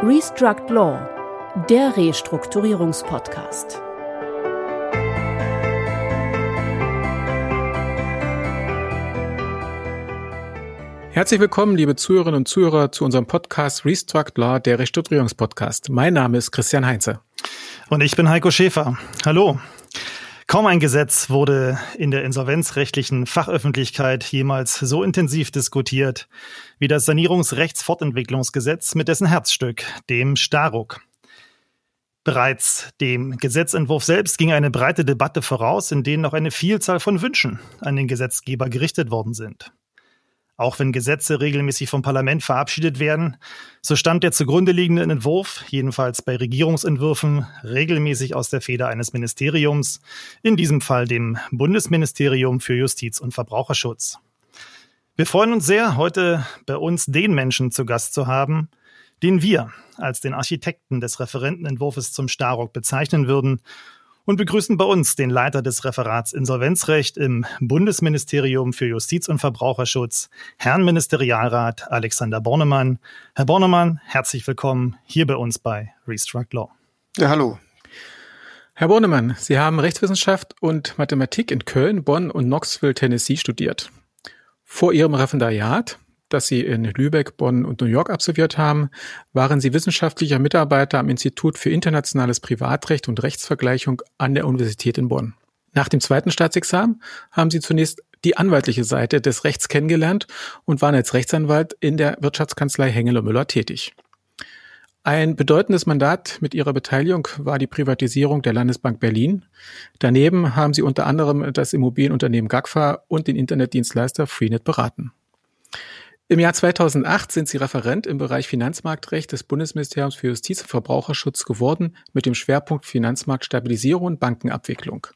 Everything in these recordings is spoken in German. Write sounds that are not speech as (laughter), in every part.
Restruct Law, der Restrukturierungspodcast. Herzlich willkommen, liebe Zuhörerinnen und Zuhörer, zu unserem Podcast Restruct Law, der Restrukturierungspodcast. Mein Name ist Christian Heinze. Und ich bin Heiko Schäfer. Hallo. Kaum ein Gesetz wurde in der insolvenzrechtlichen Fachöffentlichkeit jemals so intensiv diskutiert wie das Sanierungsrechtsfortentwicklungsgesetz mit dessen Herzstück, dem Staruk. Bereits dem Gesetzentwurf selbst ging eine breite Debatte voraus, in denen noch eine Vielzahl von Wünschen an den Gesetzgeber gerichtet worden sind. Auch wenn Gesetze regelmäßig vom Parlament verabschiedet werden, so stammt der zugrunde liegende Entwurf, jedenfalls bei Regierungsentwürfen, regelmäßig aus der Feder eines Ministeriums, in diesem Fall dem Bundesministerium für Justiz und Verbraucherschutz. Wir freuen uns sehr, heute bei uns den Menschen zu Gast zu haben, den wir als den Architekten des Referentenentwurfs zum Starock bezeichnen würden und begrüßen bei uns den Leiter des Referats Insolvenzrecht im Bundesministerium für Justiz und Verbraucherschutz, Herrn Ministerialrat Alexander Bornemann. Herr Bornemann, herzlich willkommen hier bei uns bei Restruct Law. Ja, hallo. Herr Bornemann, Sie haben Rechtswissenschaft und Mathematik in Köln, Bonn und Knoxville, Tennessee studiert. Vor Ihrem Referendariat das Sie in Lübeck, Bonn und New York absolviert haben, waren Sie wissenschaftlicher Mitarbeiter am Institut für internationales Privatrecht und Rechtsvergleichung an der Universität in Bonn. Nach dem zweiten Staatsexamen haben Sie zunächst die anwaltliche Seite des Rechts kennengelernt und waren als Rechtsanwalt in der Wirtschaftskanzlei Hengel und Müller tätig. Ein bedeutendes Mandat mit ihrer Beteiligung war die Privatisierung der Landesbank Berlin. Daneben haben sie unter anderem das Immobilienunternehmen GAGFA und den Internetdienstleister Freenet beraten. Im Jahr 2008 sind Sie Referent im Bereich Finanzmarktrecht des Bundesministeriums für Justiz und Verbraucherschutz geworden mit dem Schwerpunkt Finanzmarktstabilisierung und Bankenabwicklung.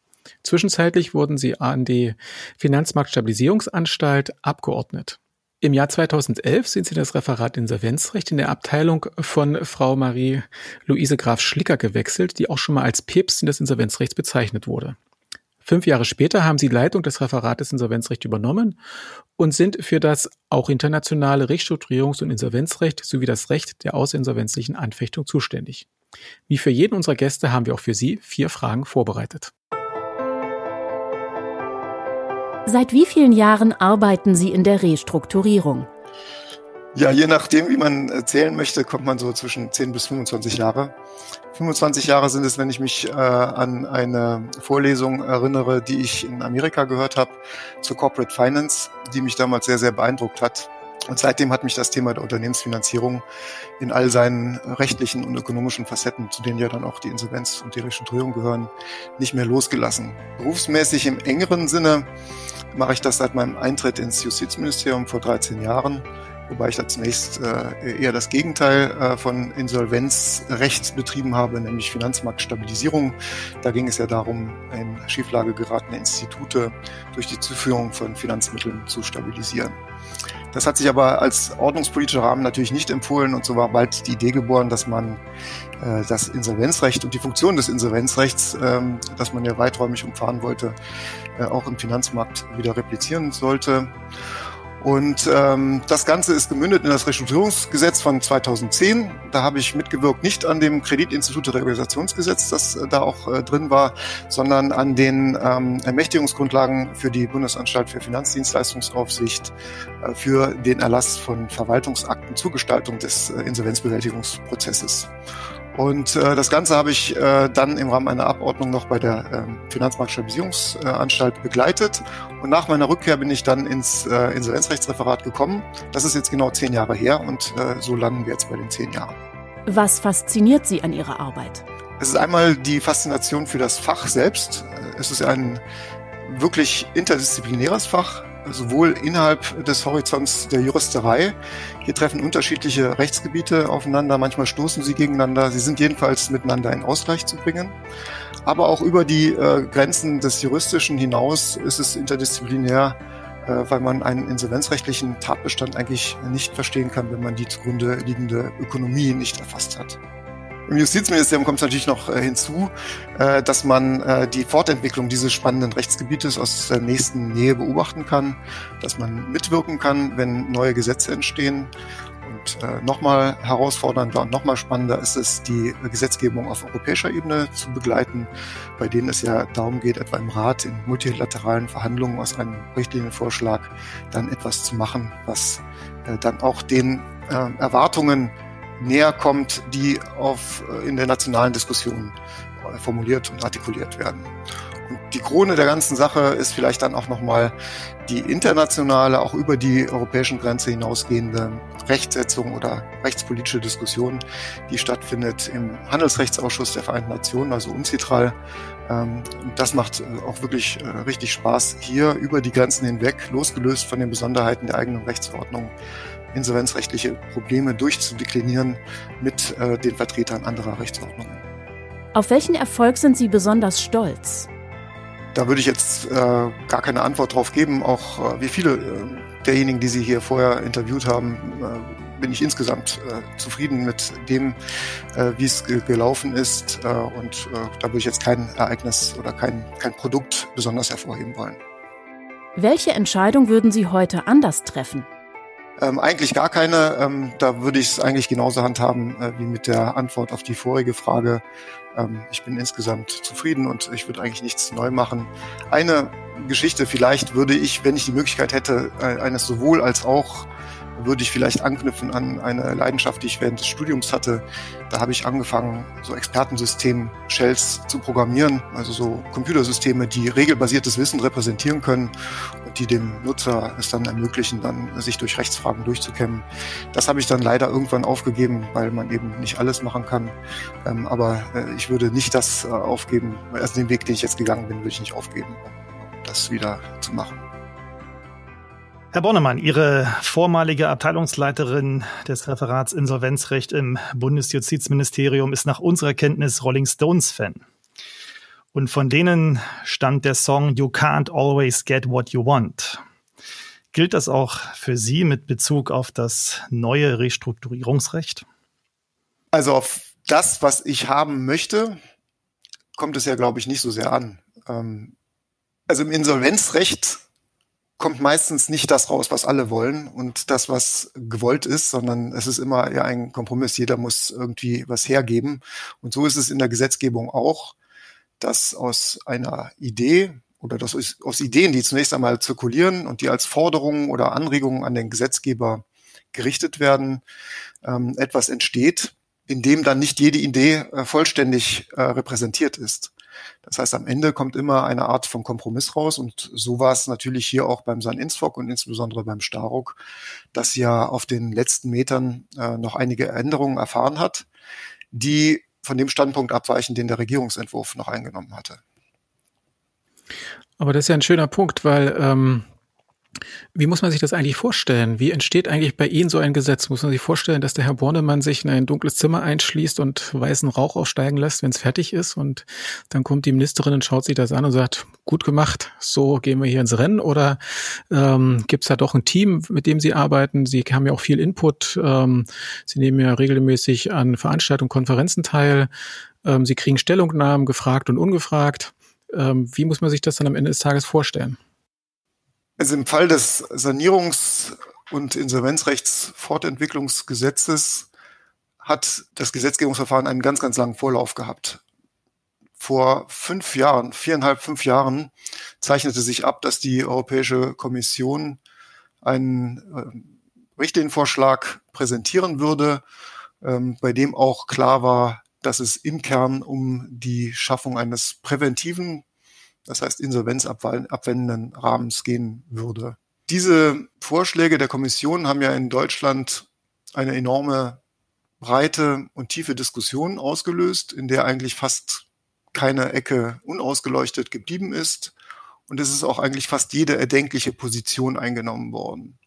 Zwischenzeitlich wurden Sie an die Finanzmarktstabilisierungsanstalt abgeordnet. Im Jahr 2011 sind Sie das Referat Insolvenzrecht in der Abteilung von Frau Marie-Luise Graf Schlicker gewechselt, die auch schon mal als Päpstin des Insolvenzrechts bezeichnet wurde. Fünf Jahre später haben sie Leitung des Referates Insolvenzrecht übernommen und sind für das auch internationale Restrukturierungs- und Insolvenzrecht sowie das Recht der außerinsolvenzlichen Anfechtung zuständig. Wie für jeden unserer Gäste haben wir auch für Sie vier Fragen vorbereitet. Seit wie vielen Jahren arbeiten Sie in der Restrukturierung? Ja, je nachdem, wie man zählen möchte, kommt man so zwischen 10 bis 25 Jahre. 25 Jahre sind es, wenn ich mich äh, an eine Vorlesung erinnere, die ich in Amerika gehört habe zur Corporate Finance, die mich damals sehr, sehr beeindruckt hat. Und seitdem hat mich das Thema der Unternehmensfinanzierung in all seinen rechtlichen und ökonomischen Facetten, zu denen ja dann auch die Insolvenz und die Restrukturierung gehören, nicht mehr losgelassen. Berufsmäßig im engeren Sinne mache ich das seit meinem Eintritt ins Justizministerium vor 13 Jahren wobei ich da zunächst äh, eher das Gegenteil äh, von Insolvenzrecht betrieben habe, nämlich Finanzmarktstabilisierung. Da ging es ja darum, in Schieflage geratene Institute durch die Zuführung von Finanzmitteln zu stabilisieren. Das hat sich aber als ordnungspolitischer Rahmen natürlich nicht empfohlen und so war bald die Idee geboren, dass man äh, das Insolvenzrecht und die Funktion des Insolvenzrechts, ähm, das man ja weiträumig umfahren wollte, äh, auch im Finanzmarkt wieder replizieren sollte. Und ähm, das Ganze ist gemündet in das Restrukturierungsgesetz von 2010. Da habe ich mitgewirkt, nicht an dem Kreditinstitute-Regulationsgesetz, das äh, da auch äh, drin war, sondern an den ähm, Ermächtigungsgrundlagen für die Bundesanstalt für Finanzdienstleistungsaufsicht äh, für den Erlass von Verwaltungsakten zur Gestaltung des äh, Insolvenzbewältigungsprozesses. Und äh, das Ganze habe ich äh, dann im Rahmen einer Abordnung noch bei der äh, Finanzmarktstabilisierungsanstalt begleitet. Und nach meiner Rückkehr bin ich dann ins äh, Insolvenzrechtsreferat gekommen. Das ist jetzt genau zehn Jahre her und äh, so landen wir jetzt bei den zehn Jahren. Was fasziniert Sie an Ihrer Arbeit? Es ist einmal die Faszination für das Fach selbst. Es ist ein wirklich interdisziplinäres Fach sowohl innerhalb des Horizonts der Juristerei. Hier treffen unterschiedliche Rechtsgebiete aufeinander, manchmal stoßen sie gegeneinander, sie sind jedenfalls miteinander in Ausgleich zu bringen. Aber auch über die äh, Grenzen des Juristischen hinaus ist es interdisziplinär, äh, weil man einen insolvenzrechtlichen Tatbestand eigentlich nicht verstehen kann, wenn man die zugrunde liegende Ökonomie nicht erfasst hat. Im Justizministerium kommt es natürlich noch äh, hinzu, äh, dass man äh, die Fortentwicklung dieses spannenden Rechtsgebietes aus der nächsten Nähe beobachten kann, dass man mitwirken kann, wenn neue Gesetze entstehen. Und nochmal herausfordernder und nochmal spannender ist es, die Gesetzgebung auf europäischer Ebene zu begleiten, bei denen es ja darum geht, etwa im Rat in multilateralen Verhandlungen aus einem Richtlinienvorschlag dann etwas zu machen, was dann auch den Erwartungen näher kommt, die auf, äh, in der nationalen Diskussion äh, formuliert und artikuliert werden. Und die Krone der ganzen Sache ist vielleicht dann auch nochmal die internationale, auch über die europäischen Grenze hinausgehende Rechtsetzung oder rechtspolitische Diskussion, die stattfindet im Handelsrechtsausschuss der Vereinten Nationen, also UNCITRAL. Ähm, das macht äh, auch wirklich richtig Spaß, hier über die Grenzen hinweg, losgelöst von den Besonderheiten der eigenen Rechtsverordnung, insolvenzrechtliche Probleme durchzudeklinieren mit äh, den Vertretern anderer Rechtsordnungen. Auf welchen Erfolg sind Sie besonders stolz? Da würde ich jetzt äh, gar keine Antwort drauf geben. Auch äh, wie viele äh, derjenigen, die Sie hier vorher interviewt haben, äh, bin ich insgesamt äh, zufrieden mit dem, wie es ge gelaufen ist. Und da würde ich jetzt kein Ereignis oder kein, kein Produkt besonders hervorheben wollen. Welche Entscheidung würden Sie heute anders treffen? Ähm, eigentlich gar keine. Ähm, da würde ich es eigentlich genauso handhaben äh, wie mit der Antwort auf die vorige Frage. Ähm, ich bin insgesamt zufrieden und ich würde eigentlich nichts neu machen. Eine Geschichte vielleicht würde ich, wenn ich die Möglichkeit hätte, äh, eines sowohl als auch würde ich vielleicht anknüpfen an eine Leidenschaft, die ich während des Studiums hatte. Da habe ich angefangen, so Expertensystem-Shells zu programmieren, also so Computersysteme, die regelbasiertes Wissen repräsentieren können die dem Nutzer es dann ermöglichen, dann sich durch Rechtsfragen durchzukämmen. Das habe ich dann leider irgendwann aufgegeben, weil man eben nicht alles machen kann. Ähm, aber äh, ich würde nicht das äh, aufgeben, also den Weg, den ich jetzt gegangen bin, würde ich nicht aufgeben, um das wieder zu machen. Herr Bornemann, Ihre vormalige Abteilungsleiterin des Referats Insolvenzrecht im Bundesjustizministerium ist nach unserer Kenntnis Rolling Stones-Fan. Und von denen stand der Song You Can't Always Get What You Want. Gilt das auch für Sie mit Bezug auf das neue Restrukturierungsrecht? Also auf das, was ich haben möchte, kommt es ja, glaube ich, nicht so sehr an. Ähm, also im Insolvenzrecht kommt meistens nicht das raus, was alle wollen und das, was gewollt ist, sondern es ist immer ja ein Kompromiss. Jeder muss irgendwie was hergeben. Und so ist es in der Gesetzgebung auch, dass aus einer Idee oder dass aus Ideen, die zunächst einmal zirkulieren und die als Forderungen oder Anregungen an den Gesetzgeber gerichtet werden, ähm, etwas entsteht, in dem dann nicht jede Idee äh, vollständig äh, repräsentiert ist. Das heißt, am Ende kommt immer eine Art von Kompromiss raus und so war es natürlich hier auch beim San Insfok und insbesondere beim Staruk, das ja auf den letzten Metern äh, noch einige Änderungen erfahren hat, die von dem Standpunkt abweichen, den der Regierungsentwurf noch eingenommen hatte. Aber das ist ja ein schöner Punkt, weil ähm, wie muss man sich das eigentlich vorstellen? Wie entsteht eigentlich bei Ihnen so ein Gesetz? Muss man sich vorstellen, dass der Herr Bornemann sich in ein dunkles Zimmer einschließt und weißen Rauch aufsteigen lässt, wenn es fertig ist und dann kommt die Ministerin und schaut sich das an und sagt, gut gemacht, so gehen wir hier ins Rennen? Oder ähm, gibt es da doch ein Team, mit dem Sie arbeiten? Sie haben ja auch viel Input. Ähm, Sie nehmen ja regelmäßig an Veranstaltungen, Konferenzen teil. Ähm, Sie kriegen Stellungnahmen, gefragt und ungefragt. Ähm, wie muss man sich das dann am Ende des Tages vorstellen? Also im Fall des Sanierungs- und Insolvenzrechtsfortentwicklungsgesetzes hat das Gesetzgebungsverfahren einen ganz, ganz langen Vorlauf gehabt. Vor fünf Jahren, viereinhalb, fünf Jahren zeichnete sich ab, dass die Europäische Kommission einen äh, Richtlinienvorschlag präsentieren würde, ähm, bei dem auch klar war, dass es im Kern um die Schaffung eines präventiven das heißt insolvenzabwendenden Rahmens gehen würde. Diese Vorschläge der Kommission haben ja in Deutschland eine enorme breite und tiefe Diskussion ausgelöst, in der eigentlich fast keine Ecke unausgeleuchtet geblieben ist. Und es ist auch eigentlich fast jede erdenkliche Position eingenommen worden.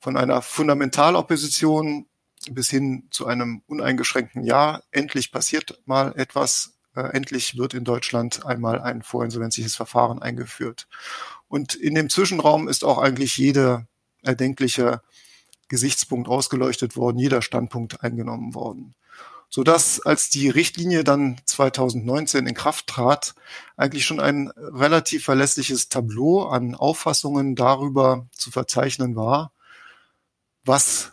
Von einer Fundamentalopposition bis hin zu einem uneingeschränkten Ja, endlich passiert mal etwas äh, endlich wird in Deutschland einmal ein vorinsolvenzliches Verfahren eingeführt. Und in dem Zwischenraum ist auch eigentlich jeder erdenkliche Gesichtspunkt ausgeleuchtet worden, jeder Standpunkt eingenommen worden. Sodass, als die Richtlinie dann 2019 in Kraft trat, eigentlich schon ein relativ verlässliches Tableau an Auffassungen darüber zu verzeichnen war, was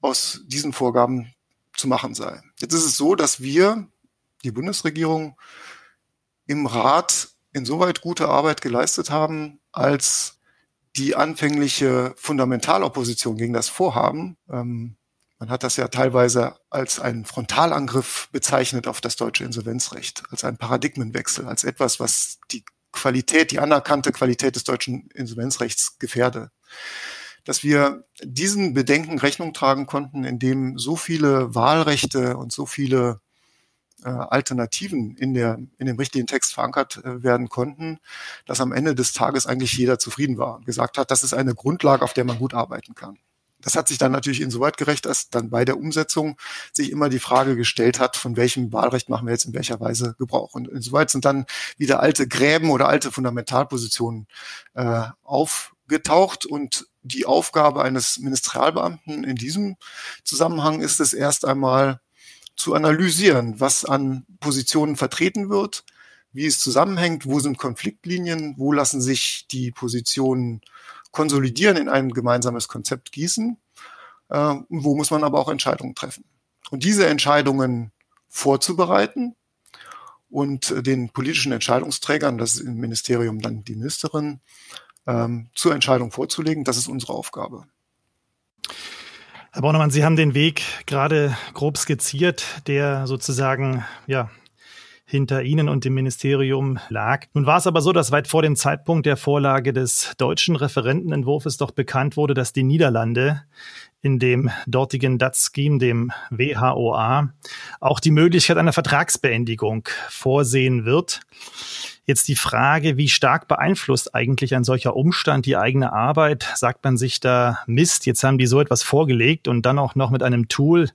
aus diesen Vorgaben zu machen sei. Jetzt ist es so, dass wir, die Bundesregierung, im Rat insoweit gute Arbeit geleistet haben, als die anfängliche Fundamentalopposition gegen das Vorhaben, ähm, man hat das ja teilweise als einen Frontalangriff bezeichnet auf das deutsche Insolvenzrecht, als einen Paradigmenwechsel, als etwas, was die Qualität, die anerkannte Qualität des deutschen Insolvenzrechts gefährde. Dass wir diesen Bedenken Rechnung tragen konnten, indem so viele Wahlrechte und so viele äh, Alternativen in, der, in dem richtigen Text verankert äh, werden konnten, dass am Ende des Tages eigentlich jeder zufrieden war und gesagt hat, das ist eine Grundlage, auf der man gut arbeiten kann. Das hat sich dann natürlich insoweit gerecht, dass dann bei der Umsetzung sich immer die Frage gestellt hat, von welchem Wahlrecht machen wir jetzt in welcher Weise Gebrauch. Und insoweit sind dann wieder alte Gräben oder alte Fundamentalpositionen äh, aufgetaucht und die Aufgabe eines Ministerialbeamten in diesem Zusammenhang ist es erst einmal zu analysieren, was an Positionen vertreten wird, wie es zusammenhängt, wo sind Konfliktlinien, wo lassen sich die Positionen konsolidieren, in ein gemeinsames Konzept gießen, äh, wo muss man aber auch Entscheidungen treffen. Und diese Entscheidungen vorzubereiten und äh, den politischen Entscheidungsträgern, das ist im Ministerium dann die Ministerin, ähm, zur Entscheidung vorzulegen, das ist unsere Aufgabe. Herr Bornemann, Sie haben den Weg gerade grob skizziert, der sozusagen ja hinter Ihnen und dem Ministerium lag. Nun war es aber so, dass weit vor dem Zeitpunkt der Vorlage des deutschen Referentenentwurfs doch bekannt wurde, dass die Niederlande in dem dortigen DAT-Scheme, dem WHOA, auch die Möglichkeit einer Vertragsbeendigung vorsehen wird. Jetzt die Frage, wie stark beeinflusst eigentlich ein solcher Umstand die eigene Arbeit? Sagt man sich da Mist, jetzt haben die so etwas vorgelegt und dann auch noch mit einem Tool,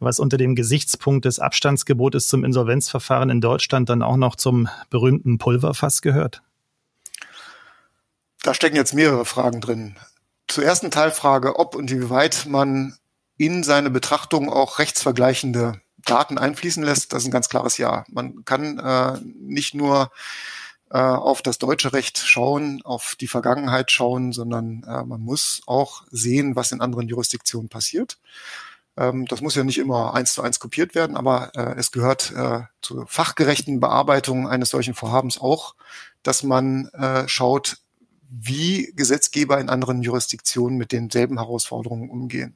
was unter dem Gesichtspunkt des Abstandsgebotes zum Insolvenzverfahren in Deutschland dann auch noch zum berühmten Pulverfass gehört? Da stecken jetzt mehrere Fragen drin. Zur ersten Teilfrage, ob und inwieweit man in seine Betrachtung auch rechtsvergleichende Daten einfließen lässt, das ist ein ganz klares Ja. Man kann äh, nicht nur äh, auf das deutsche Recht schauen, auf die Vergangenheit schauen, sondern äh, man muss auch sehen, was in anderen Jurisdiktionen passiert. Ähm, das muss ja nicht immer eins zu eins kopiert werden, aber äh, es gehört äh, zur fachgerechten Bearbeitung eines solchen Vorhabens auch, dass man äh, schaut, wie Gesetzgeber in anderen Jurisdiktionen mit denselben Herausforderungen umgehen.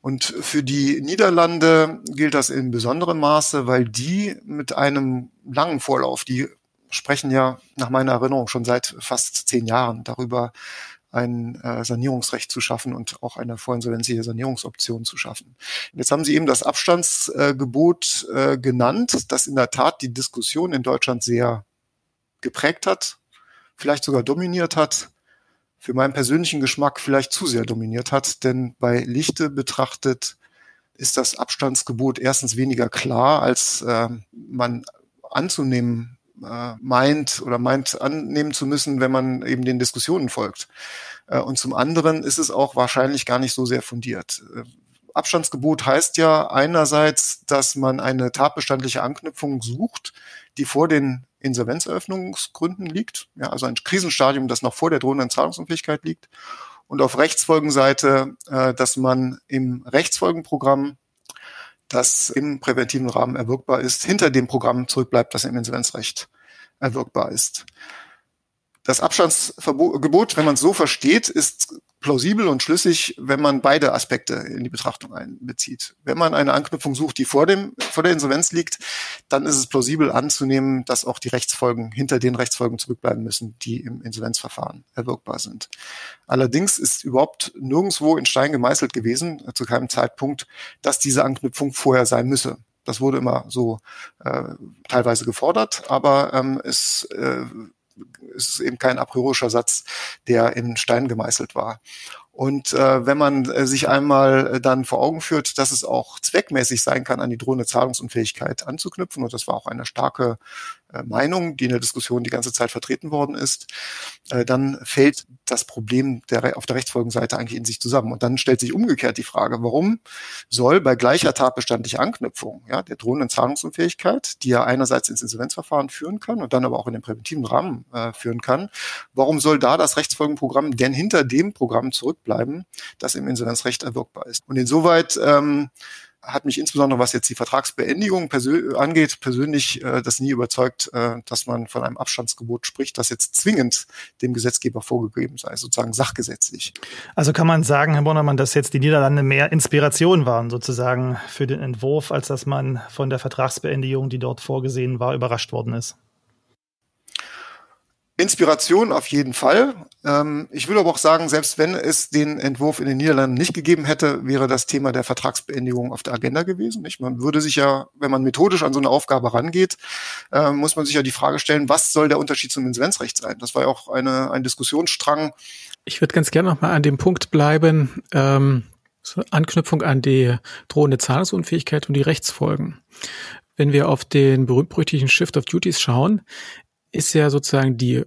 Und für die Niederlande gilt das in besonderem Maße, weil die mit einem langen Vorlauf, die sprechen ja nach meiner Erinnerung schon seit fast zehn Jahren darüber, ein äh, Sanierungsrecht zu schaffen und auch eine vorinsolvenzliche Sanierungsoption zu schaffen. Jetzt haben Sie eben das Abstandsgebot äh, genannt, das in der Tat die Diskussion in Deutschland sehr geprägt hat, vielleicht sogar dominiert hat für meinen persönlichen Geschmack vielleicht zu sehr dominiert hat, denn bei Lichte betrachtet ist das Abstandsgebot erstens weniger klar, als äh, man anzunehmen äh, meint oder meint annehmen zu müssen, wenn man eben den Diskussionen folgt. Äh, und zum anderen ist es auch wahrscheinlich gar nicht so sehr fundiert. Äh, Abstandsgebot heißt ja einerseits, dass man eine tatbestandliche Anknüpfung sucht, die vor den Insolvenzeröffnungsgründen liegt, ja, also ein Krisenstadium, das noch vor der drohenden Zahlungsunfähigkeit liegt. Und auf Rechtsfolgenseite, äh, dass man im Rechtsfolgenprogramm, das im präventiven Rahmen erwirkbar ist, hinter dem Programm zurückbleibt, das im Insolvenzrecht erwirkbar ist. Das Abstandsgebot, wenn man es so versteht, ist plausibel und schlüssig, wenn man beide Aspekte in die Betrachtung einbezieht. Wenn man eine Anknüpfung sucht, die vor dem, vor der Insolvenz liegt, dann ist es plausibel anzunehmen, dass auch die Rechtsfolgen hinter den Rechtsfolgen zurückbleiben müssen, die im Insolvenzverfahren erwirkbar sind. Allerdings ist überhaupt nirgendwo in Stein gemeißelt gewesen, zu keinem Zeitpunkt, dass diese Anknüpfung vorher sein müsse. Das wurde immer so äh, teilweise gefordert, aber ähm, es äh, ist eben kein a priorischer Satz, der in Stein gemeißelt war. Und äh, wenn man äh, sich einmal äh, dann vor Augen führt, dass es auch zweckmäßig sein kann, an die drohende Zahlungsunfähigkeit anzuknüpfen, und das war auch eine starke Meinung, die in der Diskussion die ganze Zeit vertreten worden ist, äh, dann fällt das Problem der, auf der Rechtsfolgenseite eigentlich in sich zusammen. Und dann stellt sich umgekehrt die Frage, warum soll bei gleicher tatbestandlicher Anknüpfung ja, der drohenden Zahlungsunfähigkeit, die ja einerseits ins Insolvenzverfahren führen kann und dann aber auch in den präventiven Rahmen äh, führen kann, warum soll da das Rechtsfolgenprogramm denn hinter dem Programm zurückbleiben, das im Insolvenzrecht erwirkbar ist? Und insoweit ähm, hat mich insbesondere, was jetzt die Vertragsbeendigung persö angeht, persönlich äh, das nie überzeugt, äh, dass man von einem Abstandsgebot spricht, das jetzt zwingend dem Gesetzgeber vorgegeben sei, sozusagen sachgesetzlich. Also kann man sagen, Herr Bonnermann, dass jetzt die Niederlande mehr Inspiration waren sozusagen für den Entwurf, als dass man von der Vertragsbeendigung, die dort vorgesehen war, überrascht worden ist? Inspiration auf jeden Fall. Ähm, ich will aber auch sagen, selbst wenn es den Entwurf in den Niederlanden nicht gegeben hätte, wäre das Thema der Vertragsbeendigung auf der Agenda gewesen. Nicht? Man würde sich ja, wenn man methodisch an so eine Aufgabe rangeht, äh, muss man sich ja die Frage stellen, was soll der Unterschied zum Insolvenzrecht sein? Das war ja auch eine, ein Diskussionsstrang. Ich würde ganz gerne noch mal an dem Punkt bleiben, ähm, so Anknüpfung an die drohende Zahlungsunfähigkeit und die Rechtsfolgen. Wenn wir auf den berühmt-berüchtigten Shift of Duties schauen, ist ja sozusagen die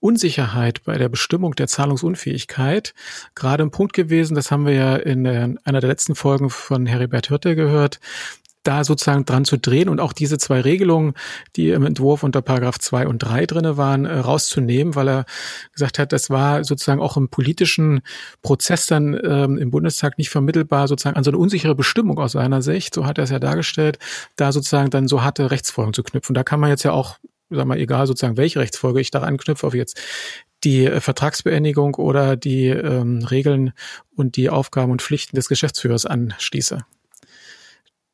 Unsicherheit bei der Bestimmung der Zahlungsunfähigkeit gerade ein Punkt gewesen, das haben wir ja in einer der letzten Folgen von Heribert Hirte gehört, da sozusagen dran zu drehen und auch diese zwei Regelungen, die im Entwurf unter Paragraph 2 und 3 drinne waren, äh, rauszunehmen, weil er gesagt hat, das war sozusagen auch im politischen Prozess dann ähm, im Bundestag nicht vermittelbar sozusagen an so eine unsichere Bestimmung aus seiner Sicht, so hat er es ja dargestellt, da sozusagen dann so harte Rechtsfolgen zu knüpfen. Da kann man jetzt ja auch sag mal, egal sozusagen, welche Rechtsfolge ich da anknüpfe, auf jetzt die äh, Vertragsbeendigung oder die ähm, Regeln und die Aufgaben und Pflichten des Geschäftsführers anschließe.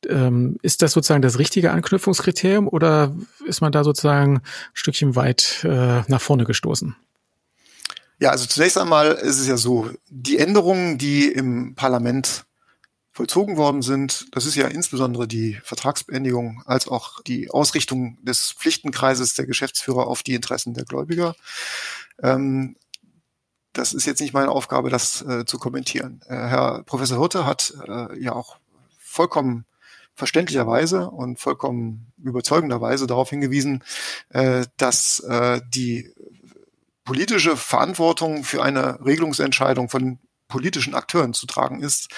Ähm, ist das sozusagen das richtige Anknüpfungskriterium oder ist man da sozusagen ein Stückchen weit äh, nach vorne gestoßen? Ja, also zunächst einmal ist es ja so, die Änderungen, die im Parlament vollzogen worden sind. Das ist ja insbesondere die Vertragsbeendigung als auch die Ausrichtung des Pflichtenkreises der Geschäftsführer auf die Interessen der Gläubiger. Ähm, das ist jetzt nicht meine Aufgabe, das äh, zu kommentieren. Äh, Herr Professor Hirte hat äh, ja auch vollkommen verständlicherweise und vollkommen überzeugenderweise darauf hingewiesen, äh, dass äh, die politische Verantwortung für eine Regelungsentscheidung von politischen Akteuren zu tragen ist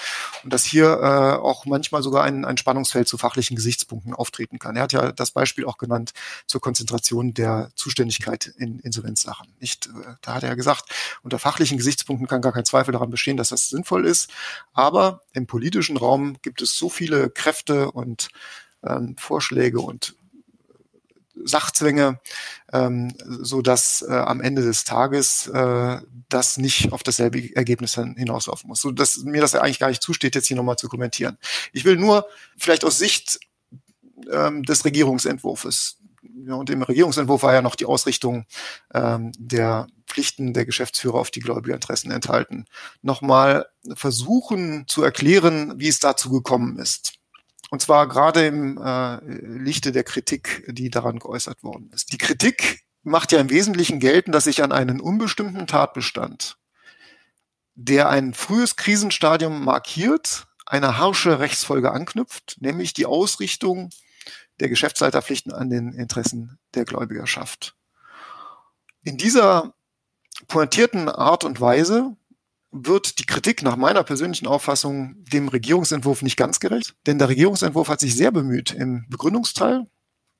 und dass hier äh, auch manchmal sogar ein, ein Spannungsfeld zu fachlichen Gesichtspunkten auftreten kann. Er hat ja das Beispiel auch genannt zur Konzentration der Zuständigkeit in Insolvenzsachen. Nicht, äh, da hat er gesagt, unter fachlichen Gesichtspunkten kann gar kein Zweifel daran bestehen, dass das sinnvoll ist. Aber im politischen Raum gibt es so viele Kräfte und ähm, Vorschläge und Sachzwänge, ähm, so dass äh, am Ende des Tages äh, das nicht auf dasselbe Ergebnis hinauslaufen muss. So dass mir das eigentlich gar nicht zusteht, jetzt hier nochmal zu kommentieren. Ich will nur vielleicht aus Sicht ähm, des Regierungsentwurfs ja, und im Regierungsentwurf war ja noch die Ausrichtung ähm, der Pflichten der Geschäftsführer auf die Gläubigerinteressen enthalten. Nochmal versuchen zu erklären, wie es dazu gekommen ist. Und zwar gerade im äh, Lichte der Kritik, die daran geäußert worden ist. Die Kritik macht ja im Wesentlichen gelten, dass sich an einen unbestimmten Tatbestand, der ein frühes Krisenstadium markiert, eine harsche Rechtsfolge anknüpft, nämlich die Ausrichtung der Geschäftsleiterpflichten an den Interessen der Gläubigerschaft. In dieser pointierten Art und Weise wird die Kritik nach meiner persönlichen Auffassung dem Regierungsentwurf nicht ganz gerecht, denn der Regierungsentwurf hat sich sehr bemüht im Begründungsteil,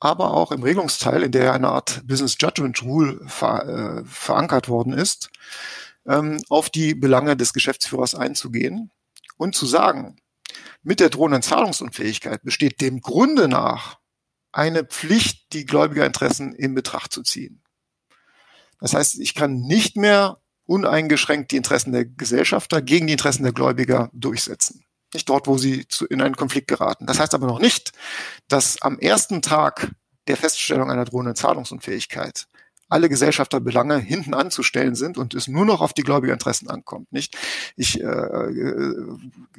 aber auch im Regelungsteil, in der eine Art Business Judgment Rule ver, äh, verankert worden ist, ähm, auf die Belange des Geschäftsführers einzugehen und zu sagen, mit der drohenden Zahlungsunfähigkeit besteht dem Grunde nach eine Pflicht, die Gläubigerinteressen in Betracht zu ziehen. Das heißt, ich kann nicht mehr uneingeschränkt die Interessen der Gesellschafter gegen die Interessen der Gläubiger durchsetzen. Nicht dort, wo sie zu, in einen Konflikt geraten. Das heißt aber noch nicht, dass am ersten Tag der Feststellung einer drohenden Zahlungsunfähigkeit alle Gesellschafterbelange hinten anzustellen sind und es nur noch auf die Gläubigerinteressen ankommt. Nicht? Ich äh, äh,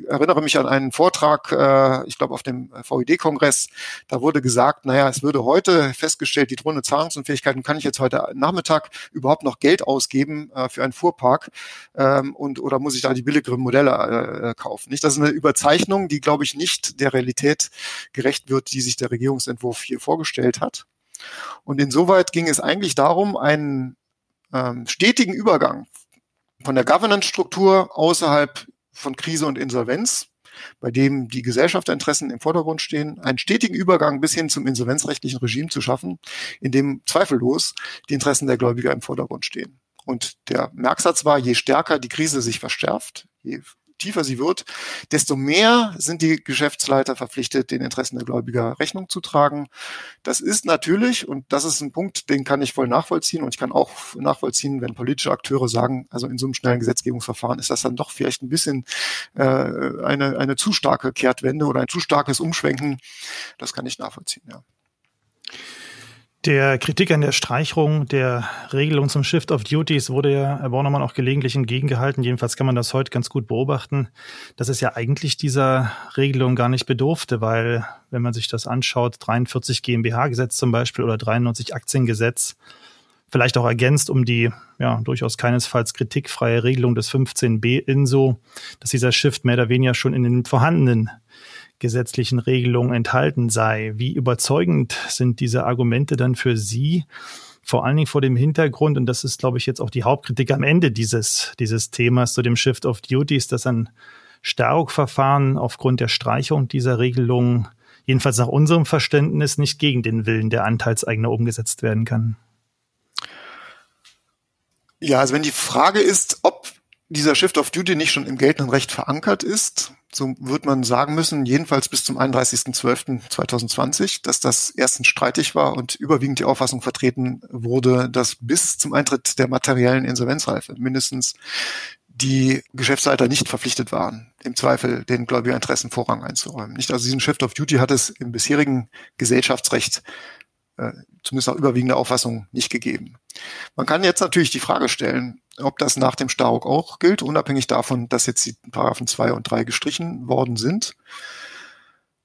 erinnere mich an einen Vortrag, äh, ich glaube auf dem VID-Kongress, da wurde gesagt, naja, es würde heute festgestellt, die drohende Zahlungsunfähigkeit, kann ich jetzt heute Nachmittag überhaupt noch Geld ausgeben äh, für einen Fuhrpark ähm, und oder muss ich da die billigeren Modelle äh, kaufen? Nicht? Das ist eine Überzeichnung, die, glaube ich, nicht der Realität gerecht wird, die sich der Regierungsentwurf hier vorgestellt hat. Und insoweit ging es eigentlich darum, einen ähm, stetigen Übergang von der Governance-Struktur außerhalb von Krise und Insolvenz, bei dem die Gesellschafterinteressen im Vordergrund stehen, einen stetigen Übergang bis hin zum insolvenzrechtlichen Regime zu schaffen, in dem zweifellos die Interessen der Gläubiger im Vordergrund stehen. Und der Merksatz war, je stärker die Krise sich verschärft, je tiefer sie wird, desto mehr sind die Geschäftsleiter verpflichtet, den Interessen der Gläubiger Rechnung zu tragen. Das ist natürlich, und das ist ein Punkt, den kann ich voll nachvollziehen, und ich kann auch nachvollziehen, wenn politische Akteure sagen, also in so einem schnellen Gesetzgebungsverfahren ist das dann doch vielleicht ein bisschen äh, eine, eine zu starke Kehrtwende oder ein zu starkes Umschwenken. Das kann ich nachvollziehen, ja. Der Kritik an der Streichung der Regelung zum Shift of Duties wurde ja Herr Bornemann auch gelegentlich entgegengehalten. Jedenfalls kann man das heute ganz gut beobachten, dass es ja eigentlich dieser Regelung gar nicht bedurfte, weil wenn man sich das anschaut, 43 GmbH-Gesetz zum Beispiel oder 93 Aktiengesetz, vielleicht auch ergänzt um die ja durchaus keinesfalls kritikfreie Regelung des 15b INSO, dass dieser Shift mehr oder weniger schon in den vorhandenen gesetzlichen Regelungen enthalten sei. Wie überzeugend sind diese Argumente dann für Sie? Vor allen Dingen vor dem Hintergrund, und das ist, glaube ich, jetzt auch die Hauptkritik am Ende dieses, dieses Themas zu dem Shift of Duties, dass ein Staruk-Verfahren aufgrund der Streichung dieser Regelung jedenfalls nach unserem Verständnis nicht gegen den Willen der Anteilseigner umgesetzt werden kann. Ja, also wenn die Frage ist, ob dieser Shift of Duty nicht schon im geltenden Recht verankert ist, so wird man sagen müssen, jedenfalls bis zum 31.12.2020, dass das erstens streitig war und überwiegend die Auffassung vertreten wurde, dass bis zum Eintritt der materiellen Insolvenzreife mindestens die Geschäftsleiter nicht verpflichtet waren, im Zweifel den Gläubigerinteressen Vorrang einzuräumen. Nicht also diesen Shift of Duty hat es im bisherigen Gesellschaftsrecht äh, zumindest nach überwiegender Auffassung nicht gegeben. Man kann jetzt natürlich die Frage stellen, ob das nach dem Staruk auch gilt, unabhängig davon, dass jetzt die Paragraphen 2 und 3 gestrichen worden sind.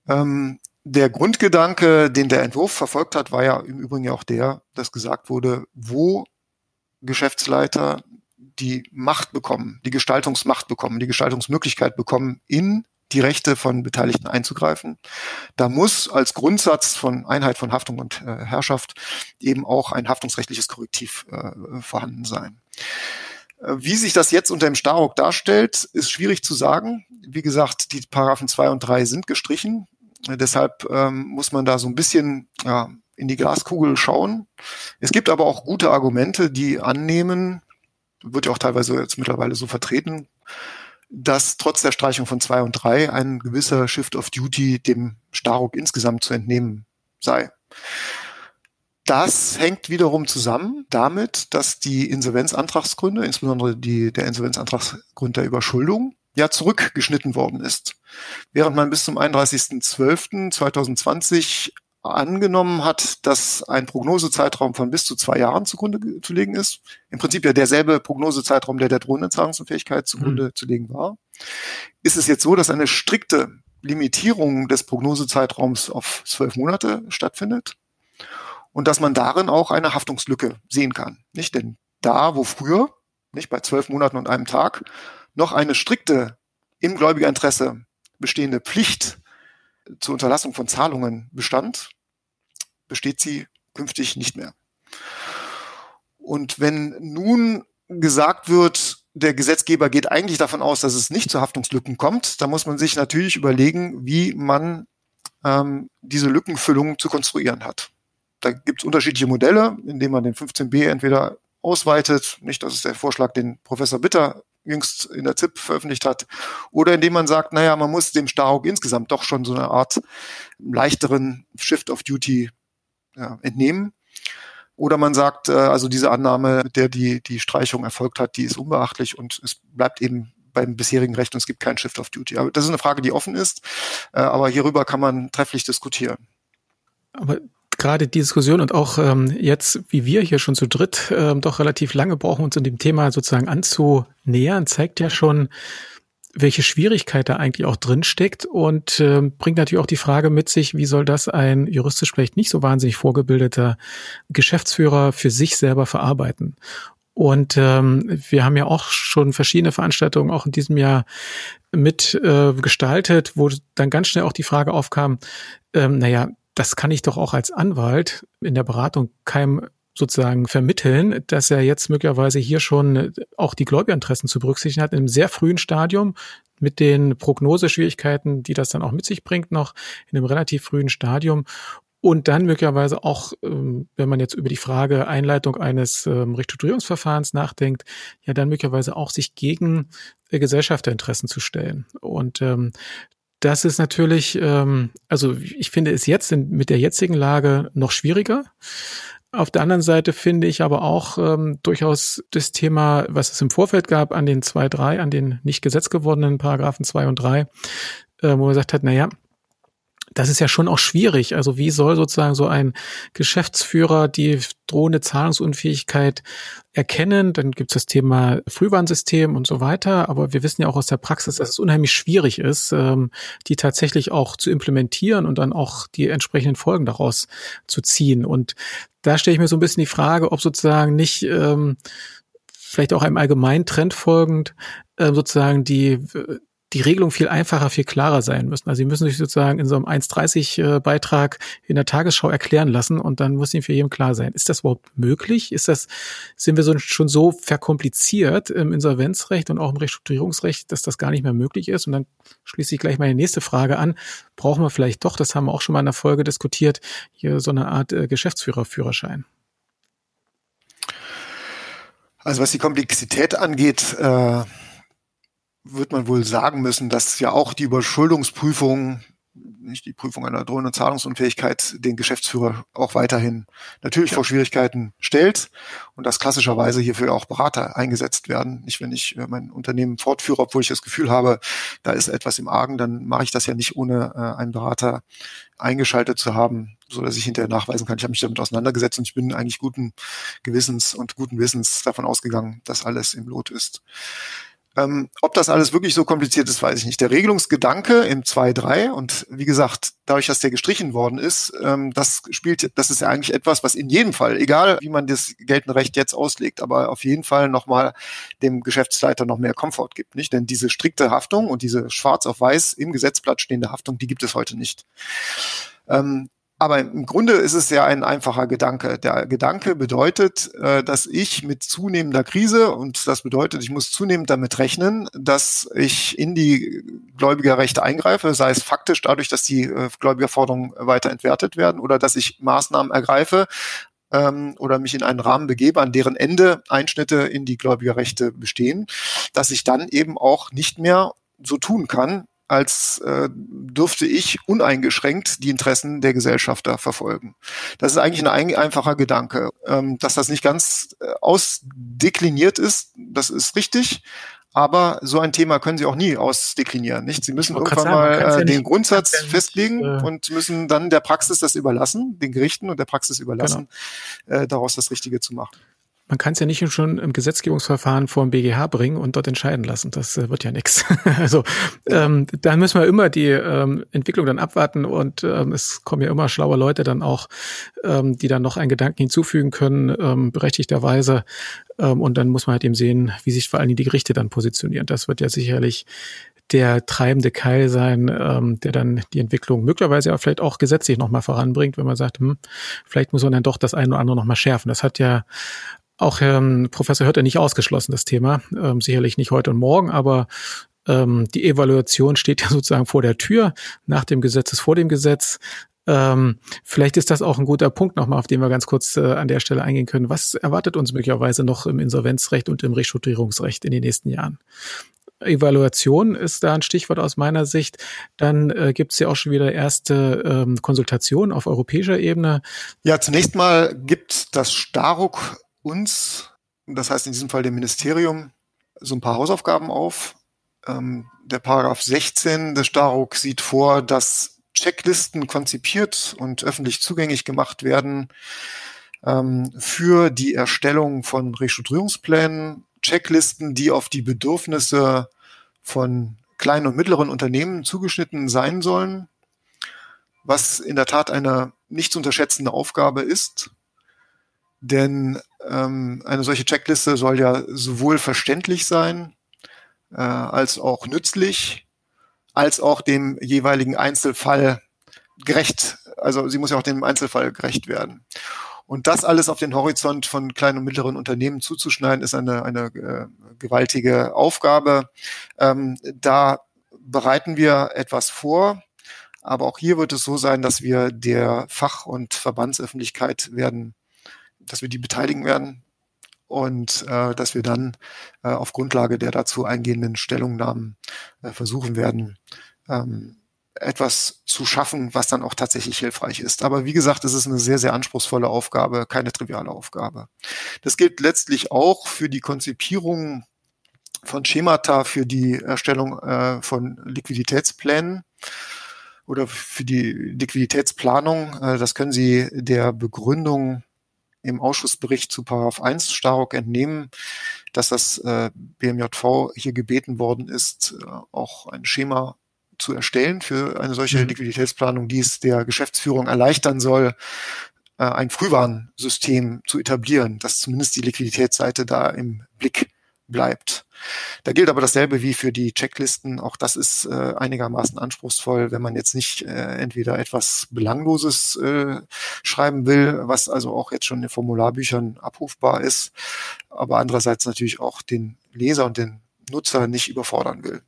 Ähm, der Grundgedanke, den der Entwurf verfolgt hat, war ja im Übrigen auch der, dass gesagt wurde, wo Geschäftsleiter die Macht bekommen, die Gestaltungsmacht bekommen, die Gestaltungsmöglichkeit bekommen, in die Rechte von Beteiligten einzugreifen. Da muss als Grundsatz von Einheit von Haftung und äh, Herrschaft eben auch ein haftungsrechtliches Korrektiv äh, vorhanden sein. Äh, wie sich das jetzt unter dem Starrock darstellt, ist schwierig zu sagen. Wie gesagt, die Paragraphen 2 und 3 sind gestrichen. Äh, deshalb ähm, muss man da so ein bisschen ja, in die Glaskugel schauen. Es gibt aber auch gute Argumente, die annehmen, wird ja auch teilweise jetzt mittlerweile so vertreten, dass trotz der Streichung von zwei und drei ein gewisser Shift of Duty dem Staruk insgesamt zu entnehmen sei. Das hängt wiederum zusammen damit, dass die Insolvenzantragsgründe, insbesondere die, der Insolvenzantragsgrund der Überschuldung, ja zurückgeschnitten worden ist. Während man bis zum 31.12.2020 angenommen hat, dass ein Prognosezeitraum von bis zu zwei Jahren zugrunde zu legen ist. Im Prinzip ja derselbe Prognosezeitraum, der der drohenden Zahlungsunfähigkeit zugrunde mhm. zu legen war. Ist es jetzt so, dass eine strikte Limitierung des Prognosezeitraums auf zwölf Monate stattfindet und dass man darin auch eine Haftungslücke sehen kann. Nicht denn da, wo früher, nicht bei zwölf Monaten und einem Tag, noch eine strikte im Gläubigerinteresse bestehende Pflicht zur Unterlassung von Zahlungen bestand, besteht sie künftig nicht mehr. Und wenn nun gesagt wird, der Gesetzgeber geht eigentlich davon aus, dass es nicht zu Haftungslücken kommt, dann muss man sich natürlich überlegen, wie man ähm, diese Lückenfüllung zu konstruieren hat. Da gibt es unterschiedliche Modelle, indem man den 15b entweder ausweitet, nicht, das ist der Vorschlag, den Professor Bitter jüngst in der ZIP veröffentlicht hat, oder indem man sagt, naja, man muss dem Starhawk insgesamt doch schon so eine Art leichteren Shift of Duty ja, entnehmen. Oder man sagt, äh, also diese Annahme, mit der die, die Streichung erfolgt hat, die ist unbeachtlich und es bleibt eben beim bisherigen Recht und es gibt keinen Shift of Duty. Aber das ist eine Frage, die offen ist, äh, aber hierüber kann man trefflich diskutieren. Aber gerade die Diskussion und auch ähm, jetzt, wie wir hier schon zu dritt ähm, doch relativ lange brauchen, uns in dem Thema sozusagen anzunähern, zeigt ja schon, welche Schwierigkeit da eigentlich auch drin steckt und äh, bringt natürlich auch die Frage mit sich, wie soll das ein juristisch vielleicht nicht so wahnsinnig vorgebildeter Geschäftsführer für sich selber verarbeiten. Und ähm, wir haben ja auch schon verschiedene Veranstaltungen auch in diesem Jahr mit äh, gestaltet, wo dann ganz schnell auch die Frage aufkam, ähm, naja, das kann ich doch auch als Anwalt in der Beratung keinem sozusagen vermitteln, dass er jetzt möglicherweise hier schon auch die Gläubigerinteressen zu berücksichtigen hat, in einem sehr frühen Stadium mit den Prognoseschwierigkeiten, die das dann auch mit sich bringt, noch in einem relativ frühen Stadium. Und dann möglicherweise auch, ähm, wenn man jetzt über die Frage Einleitung eines ähm, Restrukturierungsverfahrens nachdenkt, ja dann möglicherweise auch sich gegen äh, Gesellschafterinteressen zu stellen. Und ähm, das ist natürlich, ähm, also ich finde es jetzt in, mit der jetzigen Lage noch schwieriger. Auf der anderen Seite finde ich aber auch ähm, durchaus das Thema, was es im Vorfeld gab, an den zwei, drei, an den nicht gesetz gewordenen Paragraphen zwei und drei, äh, wo man gesagt hat, na ja, das ist ja schon auch schwierig. Also wie soll sozusagen so ein Geschäftsführer die drohende Zahlungsunfähigkeit erkennen? Dann gibt es das Thema Frühwarnsystem und so weiter. Aber wir wissen ja auch aus der Praxis, dass es unheimlich schwierig ist, ähm, die tatsächlich auch zu implementieren und dann auch die entsprechenden Folgen daraus zu ziehen. Und da stelle ich mir so ein bisschen die Frage, ob sozusagen nicht ähm, vielleicht auch einem allgemeinen Trend folgend äh, sozusagen die die Regelung viel einfacher, viel klarer sein müssen. Also sie müssen sich sozusagen in so einem 1,30 äh, in der Tagesschau erklären lassen und dann muss ihnen für jeden klar sein. Ist das überhaupt möglich? Ist das, sind wir so, schon so verkompliziert im Insolvenzrecht und auch im Restrukturierungsrecht, dass das gar nicht mehr möglich ist? Und dann schließe ich gleich meine nächste Frage an. Brauchen wir vielleicht doch, das haben wir auch schon mal in der Folge diskutiert, hier so eine Art äh, Geschäftsführerführerschein? Also was die Komplexität angeht, äh wird man wohl sagen müssen, dass ja auch die Überschuldungsprüfung, nicht die Prüfung einer drohenden Zahlungsunfähigkeit, den Geschäftsführer auch weiterhin natürlich ja. vor Schwierigkeiten stellt und dass klassischerweise hierfür auch Berater eingesetzt werden. Nicht, wenn ich äh, mein Unternehmen fortführe, obwohl ich das Gefühl habe, da ist etwas im Argen, dann mache ich das ja nicht ohne äh, einen Berater eingeschaltet zu haben, so dass ich hinterher nachweisen kann, ich habe mich damit auseinandergesetzt und ich bin eigentlich guten Gewissens und guten Wissens davon ausgegangen, dass alles im Lot ist. Ähm, ob das alles wirklich so kompliziert ist, weiß ich nicht. Der Regelungsgedanke im 2.3 und wie gesagt, dadurch, dass der gestrichen worden ist, ähm, das spielt, das ist ja eigentlich etwas, was in jedem Fall, egal wie man das geltende Recht jetzt auslegt, aber auf jeden Fall nochmal dem Geschäftsleiter noch mehr Komfort gibt, nicht? Denn diese strikte Haftung und diese schwarz auf weiß im Gesetzblatt stehende Haftung, die gibt es heute nicht. Ähm, aber im Grunde ist es ja ein einfacher Gedanke. Der Gedanke bedeutet, äh, dass ich mit zunehmender Krise, und das bedeutet, ich muss zunehmend damit rechnen, dass ich in die Gläubigerrechte eingreife, sei es faktisch dadurch, dass die äh, Gläubigerforderungen weiter entwertet werden oder dass ich Maßnahmen ergreife, ähm, oder mich in einen Rahmen begebe, an deren Ende Einschnitte in die Gläubigerrechte bestehen, dass ich dann eben auch nicht mehr so tun kann, als äh, dürfte ich uneingeschränkt die Interessen der Gesellschafter verfolgen. Das ist eigentlich ein einfacher Gedanke. Ähm, dass das nicht ganz äh, ausdekliniert ist, das ist richtig. Aber so ein Thema können Sie auch nie ausdeklinieren, nicht? Sie müssen irgendwann sagen, mal äh, ja den Grundsatz ja festlegen äh, und müssen dann der Praxis das überlassen, den Gerichten und der Praxis überlassen, genau. äh, daraus das Richtige zu machen man kann es ja nicht schon im Gesetzgebungsverfahren vor dem BGH bringen und dort entscheiden lassen. Das äh, wird ja nichts. (laughs) Also ähm, da müssen wir immer die ähm, Entwicklung dann abwarten und ähm, es kommen ja immer schlaue Leute dann auch, ähm, die dann noch einen Gedanken hinzufügen können, ähm, berechtigterweise. Ähm, und dann muss man halt eben sehen, wie sich vor allen Dingen die Gerichte dann positionieren. Das wird ja sicherlich der treibende Keil sein, ähm, der dann die Entwicklung möglicherweise auch vielleicht auch gesetzlich nochmal voranbringt, wenn man sagt, hm, vielleicht muss man dann doch das eine oder andere nochmal schärfen. Das hat ja auch Herrn Professor Hörter nicht ausgeschlossen, das Thema. Ähm, sicherlich nicht heute und morgen, aber ähm, die Evaluation steht ja (laughs) sozusagen vor der Tür. Nach dem Gesetz ist vor dem Gesetz. Ähm, vielleicht ist das auch ein guter Punkt nochmal, auf den wir ganz kurz äh, an der Stelle eingehen können. Was erwartet uns möglicherweise noch im Insolvenzrecht und im Restrukturierungsrecht in den nächsten Jahren? Evaluation ist da ein Stichwort aus meiner Sicht. Dann äh, gibt es ja auch schon wieder erste ähm, Konsultationen auf europäischer Ebene. Ja, zunächst mal gibt das Staruk uns, das heißt in diesem Fall dem Ministerium, so ein paar Hausaufgaben auf. Ähm, der Paragraph 16 des Staruk sieht vor, dass Checklisten konzipiert und öffentlich zugänglich gemacht werden ähm, für die Erstellung von Restrukturierungsplänen, Checklisten, die auf die Bedürfnisse von kleinen und mittleren Unternehmen zugeschnitten sein sollen, was in der Tat eine nicht zu unterschätzende Aufgabe ist, denn ähm, eine solche Checkliste soll ja sowohl verständlich sein, äh, als auch nützlich, als auch dem jeweiligen Einzelfall gerecht also sie muss ja auch dem Einzelfall gerecht werden. Und das alles auf den Horizont von kleinen und mittleren Unternehmen zuzuschneiden, ist eine, eine äh, gewaltige Aufgabe. Ähm, da bereiten wir etwas vor. Aber auch hier wird es so sein, dass wir der Fach- und Verbandsöffentlichkeit werden, dass wir die beteiligen werden und äh, dass wir dann äh, auf Grundlage der dazu eingehenden Stellungnahmen äh, versuchen werden, ähm, etwas zu schaffen, was dann auch tatsächlich hilfreich ist. Aber wie gesagt, es ist eine sehr, sehr anspruchsvolle Aufgabe, keine triviale Aufgabe. Das gilt letztlich auch für die Konzipierung von Schemata für die Erstellung äh, von Liquiditätsplänen oder für die Liquiditätsplanung. Äh, das können Sie der Begründung im Ausschussbericht zu Paragraph 1 Starok entnehmen, dass das äh, BMJV hier gebeten worden ist, äh, auch ein Schema zu erstellen für eine solche mhm. Liquiditätsplanung, die es der Geschäftsführung erleichtern soll, äh, ein Frühwarnsystem zu etablieren, dass zumindest die Liquiditätsseite da im Blick bleibt. Da gilt aber dasselbe wie für die Checklisten. Auch das ist äh, einigermaßen anspruchsvoll, wenn man jetzt nicht äh, entweder etwas Belangloses äh, schreiben will, was also auch jetzt schon in Formularbüchern abrufbar ist, aber andererseits natürlich auch den Leser und den Nutzer nicht überfordern will.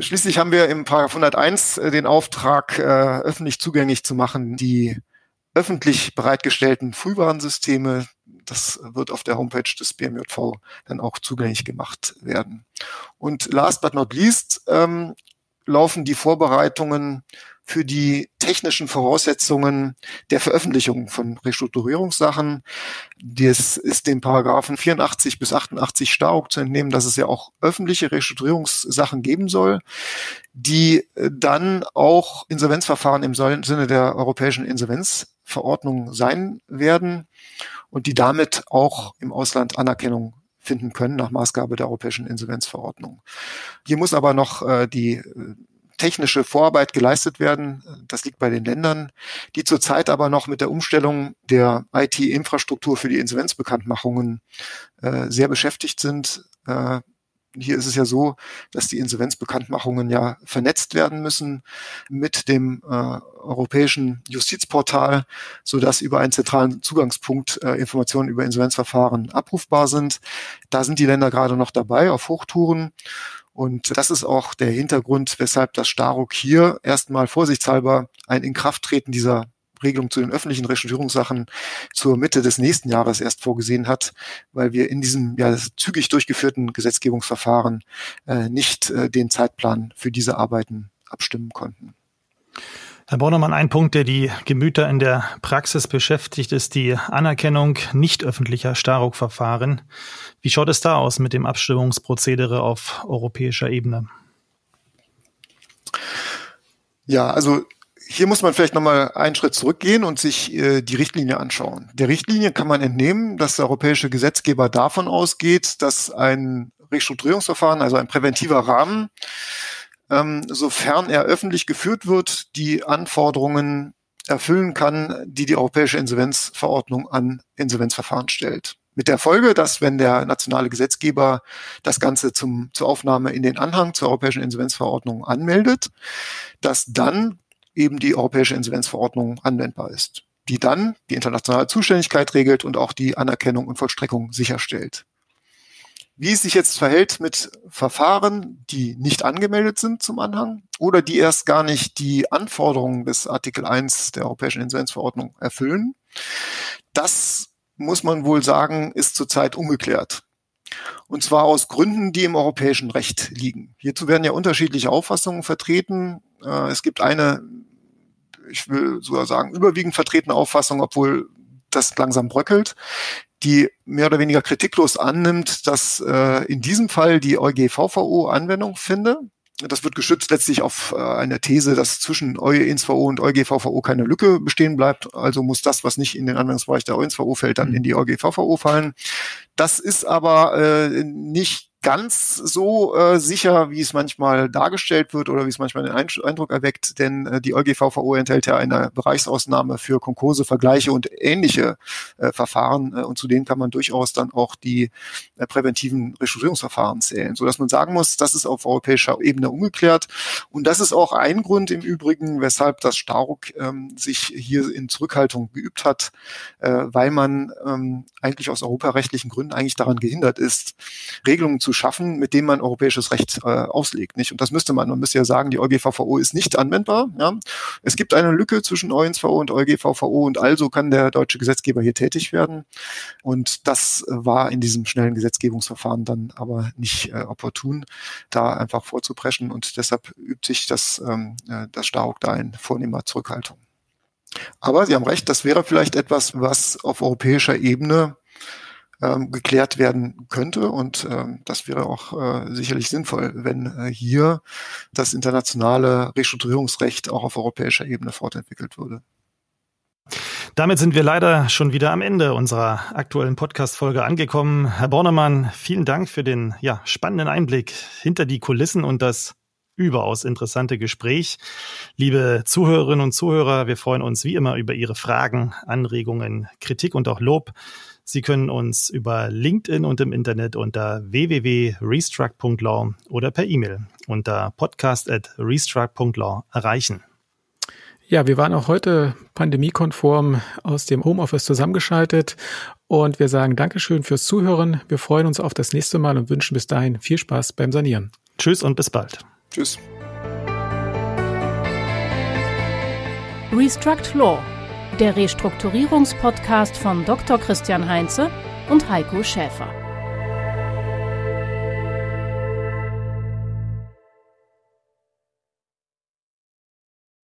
Schließlich haben wir im Paragraph 101 äh, den Auftrag, äh, öffentlich zugänglich zu machen, die öffentlich bereitgestellten Frühwarnsysteme, das wird auf der Homepage des BMJV dann auch zugänglich gemacht werden. Und last but not least ähm, laufen die Vorbereitungen für die technischen Voraussetzungen der Veröffentlichung von Restrukturierungssachen. Das ist den Paragraphen 84 bis 88 stark zu entnehmen, dass es ja auch öffentliche Restrukturierungssachen geben soll, die dann auch Insolvenzverfahren im Sinne der europäischen Insolvenzverordnung sein werden und die damit auch im Ausland Anerkennung finden können nach Maßgabe der europäischen Insolvenzverordnung. Hier muss aber noch äh, die äh, technische Vorarbeit geleistet werden. Das liegt bei den Ländern, die zurzeit aber noch mit der Umstellung der IT-Infrastruktur für die Insolvenzbekanntmachungen äh, sehr beschäftigt sind. Äh, hier ist es ja so, dass die Insolvenzbekanntmachungen ja vernetzt werden müssen mit dem äh, europäischen Justizportal, so dass über einen zentralen Zugangspunkt äh, Informationen über Insolvenzverfahren abrufbar sind. Da sind die Länder gerade noch dabei auf Hochtouren und das ist auch der Hintergrund, weshalb das Staruk hier erstmal vorsichtshalber ein Inkrafttreten dieser Regelung zu den öffentlichen Restrukturierungssachen zur Mitte des nächsten Jahres erst vorgesehen hat, weil wir in diesem ja, zügig durchgeführten Gesetzgebungsverfahren äh, nicht äh, den Zeitplan für diese Arbeiten abstimmen konnten. Herr Bornemann, ein Punkt, der die Gemüter in der Praxis beschäftigt, ist die Anerkennung nicht öffentlicher Staruk-Verfahren. Wie schaut es da aus mit dem Abstimmungsprozedere auf europäischer Ebene? Ja, also hier muss man vielleicht nochmal einen Schritt zurückgehen und sich äh, die Richtlinie anschauen. Der Richtlinie kann man entnehmen, dass der europäische Gesetzgeber davon ausgeht, dass ein Restrukturierungsverfahren, also ein präventiver Rahmen, ähm, sofern er öffentlich geführt wird, die Anforderungen erfüllen kann, die die Europäische Insolvenzverordnung an Insolvenzverfahren stellt. Mit der Folge, dass wenn der nationale Gesetzgeber das Ganze zum, zur Aufnahme in den Anhang zur Europäischen Insolvenzverordnung anmeldet, dass dann eben die Europäische Insolvenzverordnung anwendbar ist, die dann die internationale Zuständigkeit regelt und auch die Anerkennung und Vollstreckung sicherstellt. Wie es sich jetzt verhält mit Verfahren, die nicht angemeldet sind zum Anhang oder die erst gar nicht die Anforderungen des Artikel 1 der Europäischen Insolvenzverordnung erfüllen, das muss man wohl sagen, ist zurzeit ungeklärt. Und zwar aus Gründen, die im europäischen Recht liegen. Hierzu werden ja unterschiedliche Auffassungen vertreten. Äh, es gibt eine, ich will sogar sagen, überwiegend vertretene Auffassung, obwohl das langsam bröckelt, die mehr oder weniger kritiklos annimmt, dass äh, in diesem Fall die EuGVVO Anwendung finde. Das wird geschützt letztlich auf äh, einer These, dass zwischen EuInsVO und EuGVVO keine Lücke bestehen bleibt. Also muss das, was nicht in den Anwendungsbereich der EuInsVO fällt, dann in die EuGVVO fallen. Das ist aber äh, nicht ganz so äh, sicher, wie es manchmal dargestellt wird oder wie es manchmal den Eindruck erweckt, denn äh, die EuGVVO enthält ja eine Bereichsausnahme für Konkurse, Vergleiche und ähnliche äh, Verfahren äh, und zu denen kann man durchaus dann auch die äh, präventiven Restrukturierungsverfahren zählen, so dass man sagen muss, das ist auf europäischer Ebene ungeklärt. Und das ist auch ein Grund im Übrigen, weshalb das Staruk ähm, sich hier in Zurückhaltung geübt hat, äh, weil man ähm, eigentlich aus europarechtlichen Gründen eigentlich daran gehindert ist, Regelungen zu schaffen, mit dem man europäisches Recht äh, auslegt. Nicht? Und das müsste man, man müsste ja sagen, die EuGVVO ist nicht anwendbar. Ja? Es gibt eine Lücke zwischen EuGVO und EuGVVO und also kann der deutsche Gesetzgeber hier tätig werden. Und das war in diesem schnellen Gesetzgebungsverfahren dann aber nicht äh, opportun, da einfach vorzupreschen. Und deshalb übt sich das, ähm, äh, das Staruk da in vornehmer Zurückhaltung. Aber Sie haben recht, das wäre vielleicht etwas, was auf europäischer Ebene ähm, geklärt werden könnte. Und ähm, das wäre auch äh, sicherlich sinnvoll, wenn äh, hier das internationale Restrukturierungsrecht auch auf europäischer Ebene fortentwickelt würde. Damit sind wir leider schon wieder am Ende unserer aktuellen Podcast-Folge angekommen. Herr Bornemann, vielen Dank für den ja, spannenden Einblick hinter die Kulissen und das überaus interessante Gespräch. Liebe Zuhörerinnen und Zuhörer, wir freuen uns wie immer über Ihre Fragen, Anregungen, Kritik und auch Lob. Sie können uns über LinkedIn und im Internet unter www.restruct.law oder per E-Mail unter podcast.restruct.law erreichen. Ja, wir waren auch heute pandemiekonform aus dem Homeoffice zusammengeschaltet und wir sagen Dankeschön fürs Zuhören. Wir freuen uns auf das nächste Mal und wünschen bis dahin viel Spaß beim Sanieren. Tschüss und bis bald. Tschüss. Restruct Law der Restrukturierungspodcast von Dr. Christian Heinze und Heiko Schäfer.